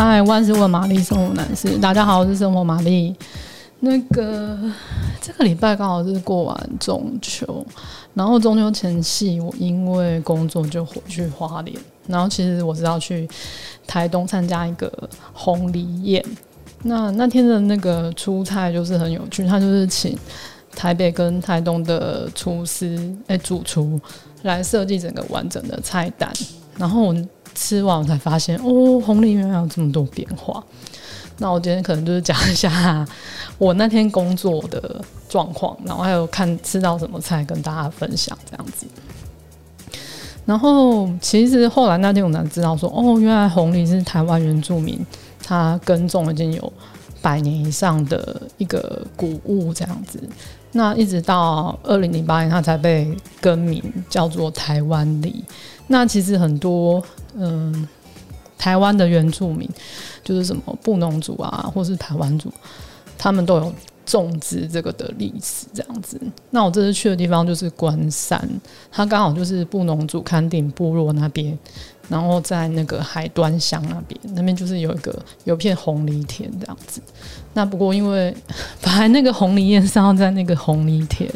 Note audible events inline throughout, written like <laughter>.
嗨，万事问玛丽，生活男士，大家好，我是生活玛丽。那个这个礼拜刚好是过完中秋，然后中秋前夕，我因为工作就回去花莲，然后其实我是要去台东参加一个红藜宴。那那天的那个出菜就是很有趣，他就是请台北跟台东的厨师哎、主厨来设计整个完整的菜单，然后我。吃完我才发现，哦，红藜原来有这么多变化。那我今天可能就是讲一下我那天工作的状况，然后还有看吃到什么菜跟大家分享这样子。然后其实后来那天我才知道说，哦，原来红藜是台湾原住民他耕种已经有百年以上的一个古物这样子。那一直到二零零八年，它才被更名叫做台湾梨。那其实很多嗯，台湾的原住民，就是什么布农族啊，或是台湾族，他们都有种植这个的历史这样子。那我这次去的地方就是关山，它刚好就是布农族崁顶部落那边。然后在那个海端乡那边，那边就是有一个有片红梨田这样子。那不过因为本来那个红梨宴 <laughs> 是要在那个红梨田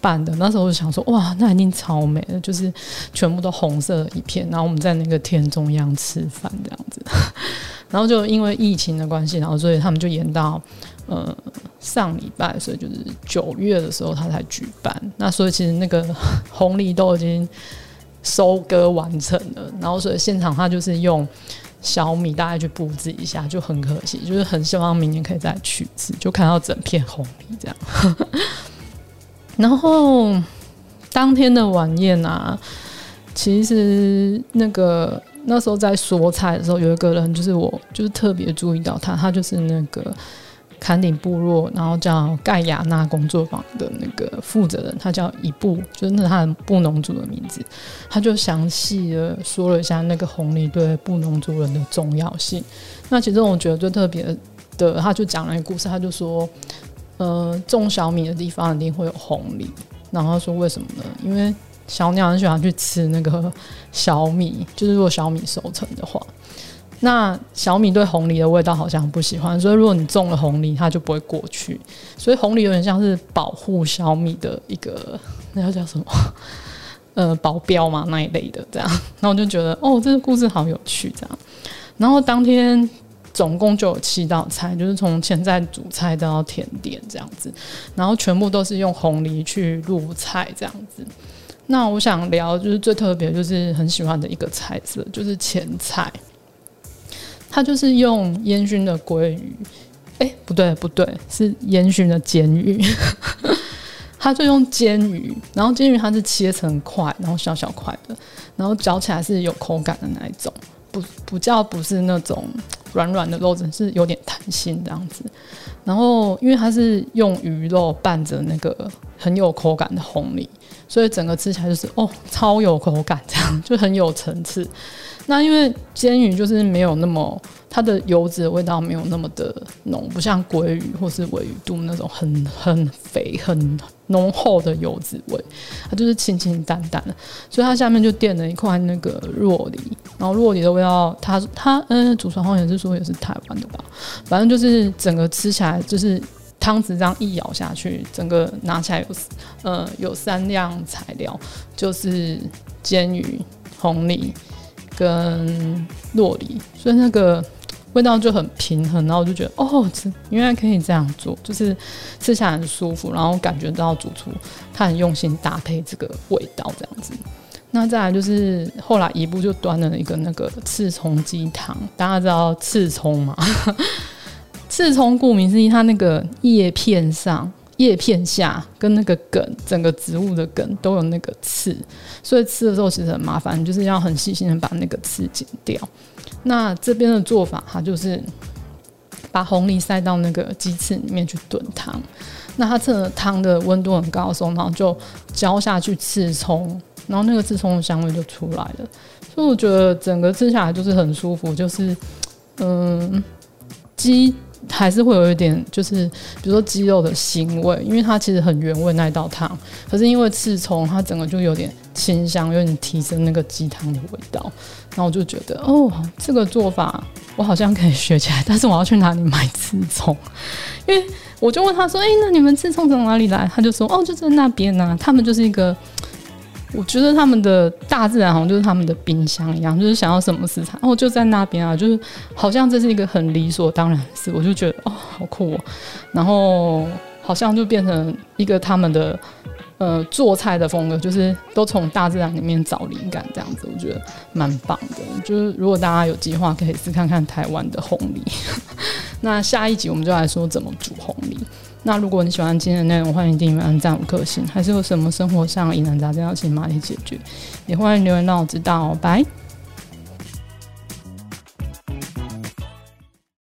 办的，那时候我就想说，哇，那一定超美的，就是全部都红色一片。然后我们在那个田中央吃饭这样子。<laughs> 然后就因为疫情的关系，然后所以他们就延到呃上礼拜，所以就是九月的时候他才举办。那所以其实那个 <laughs> 红藜都已经。收割完成了，然后所以现场他就是用小米大概去布置一下，就很可惜，就是很希望明年可以再去一次，就看到整片红藜这样。<laughs> 然后当天的晚宴啊，其实那个那时候在说菜的时候，有一个人就是我，就是特别注意到他，他就是那个。坎顶部落，然后叫盖亚纳工作坊的那个负责人，他叫一布，就是那他的布农族的名字，他就详细的说了一下那个红利对布农族人的重要性。那其中我觉得最特别的，他就讲了一个故事，他就说，呃，种小米的地方一定会有红利，然后他说为什么呢？因为小鸟很喜欢去吃那个小米，就是如果小米收成的话。那小米对红梨的味道好像不喜欢，所以如果你种了红梨，它就不会过去。所以红梨有点像是保护小米的一个，那叫 <laughs> 叫什么？呃，保镖嘛那一类的这样。然后我就觉得，哦，这个故事好有趣这样。然后当天总共就有七道菜，就是从前菜、主菜到甜点这样子，然后全部都是用红梨去入菜这样子。那我想聊就是最特别，就是很喜欢的一个菜色，就是前菜。它就是用烟熏的鲑鱼，哎、不对不对，是烟熏的煎鱼。<laughs> 它就用煎鱼，然后煎鱼它是切成块，然后小小块的，然后嚼起来是有口感的那一种，不不叫不是那种软软的肉，只是有点弹性这样子。然后因为它是用鱼肉拌着那个很有口感的红藜，所以整个吃起来就是哦超有口感，这样 <laughs> 就很有层次。那因为煎鱼就是没有那么它的油脂的味道没有那么的浓，不像鲑鱼或是尾鱼肚那种很很肥很浓厚的油脂味，它就是清清淡淡的。所以它下面就垫了一块那个若梨，然后若梨的味道，它它嗯，祖传好像是说也是台湾的吧，反正就是整个吃起来就是汤匙这样一咬下去，整个拿起来有呃有三样材料，就是煎鱼、红藜。跟酪梨，所以那个味道就很平衡，然后我就觉得哦，这原来可以这样做，就是吃起来很舒服，然后感觉到主厨他很用心搭配这个味道这样子。那再来就是后来一步就端了一个那个刺葱鸡汤，大家知道刺葱吗？刺葱顾名思义，它那个叶片上。叶片下跟那个梗，整个植物的梗都有那个刺，所以吃的时候其实很麻烦，就是要很细心的把那个刺剪掉。那这边的做法，它就是把红梨塞到那个鸡翅里面去炖汤。那它这个汤的温度很高的时候，然后就浇下去刺葱，然后那个刺葱的香味就出来了。所以我觉得整个吃下来就是很舒服，就是嗯鸡。还是会有一点，就是比如说鸡肉的腥味，因为它其实很原味那一道汤，可是因为刺葱，它整个就有点清香，有点提升那个鸡汤的味道。然后我就觉得，哦，这个做法我好像可以学起来，但是我要去哪里买刺葱？因为我就问他说，哎，那你们刺葱从哪里来？他就说，哦，就在那边呐、他们就是一个。我觉得他们的大自然好像就是他们的冰箱一样，就是想要什么食材，哦，就在那边啊，就是好像这是一个很理所当然的事，我就觉得哦，好酷哦，然后好像就变成一个他们的呃做菜的风格，就是都从大自然里面找灵感这样子，我觉得蛮棒的。就是如果大家有计划，可以试看看台湾的红梨。<laughs> 那下一集我们就来说怎么煮红梨。那如果你喜欢今天的内容，欢迎订阅、按赞五颗星。还是有什么生活上疑难杂症要请玛丽解决，也欢迎留言让我知道。拜。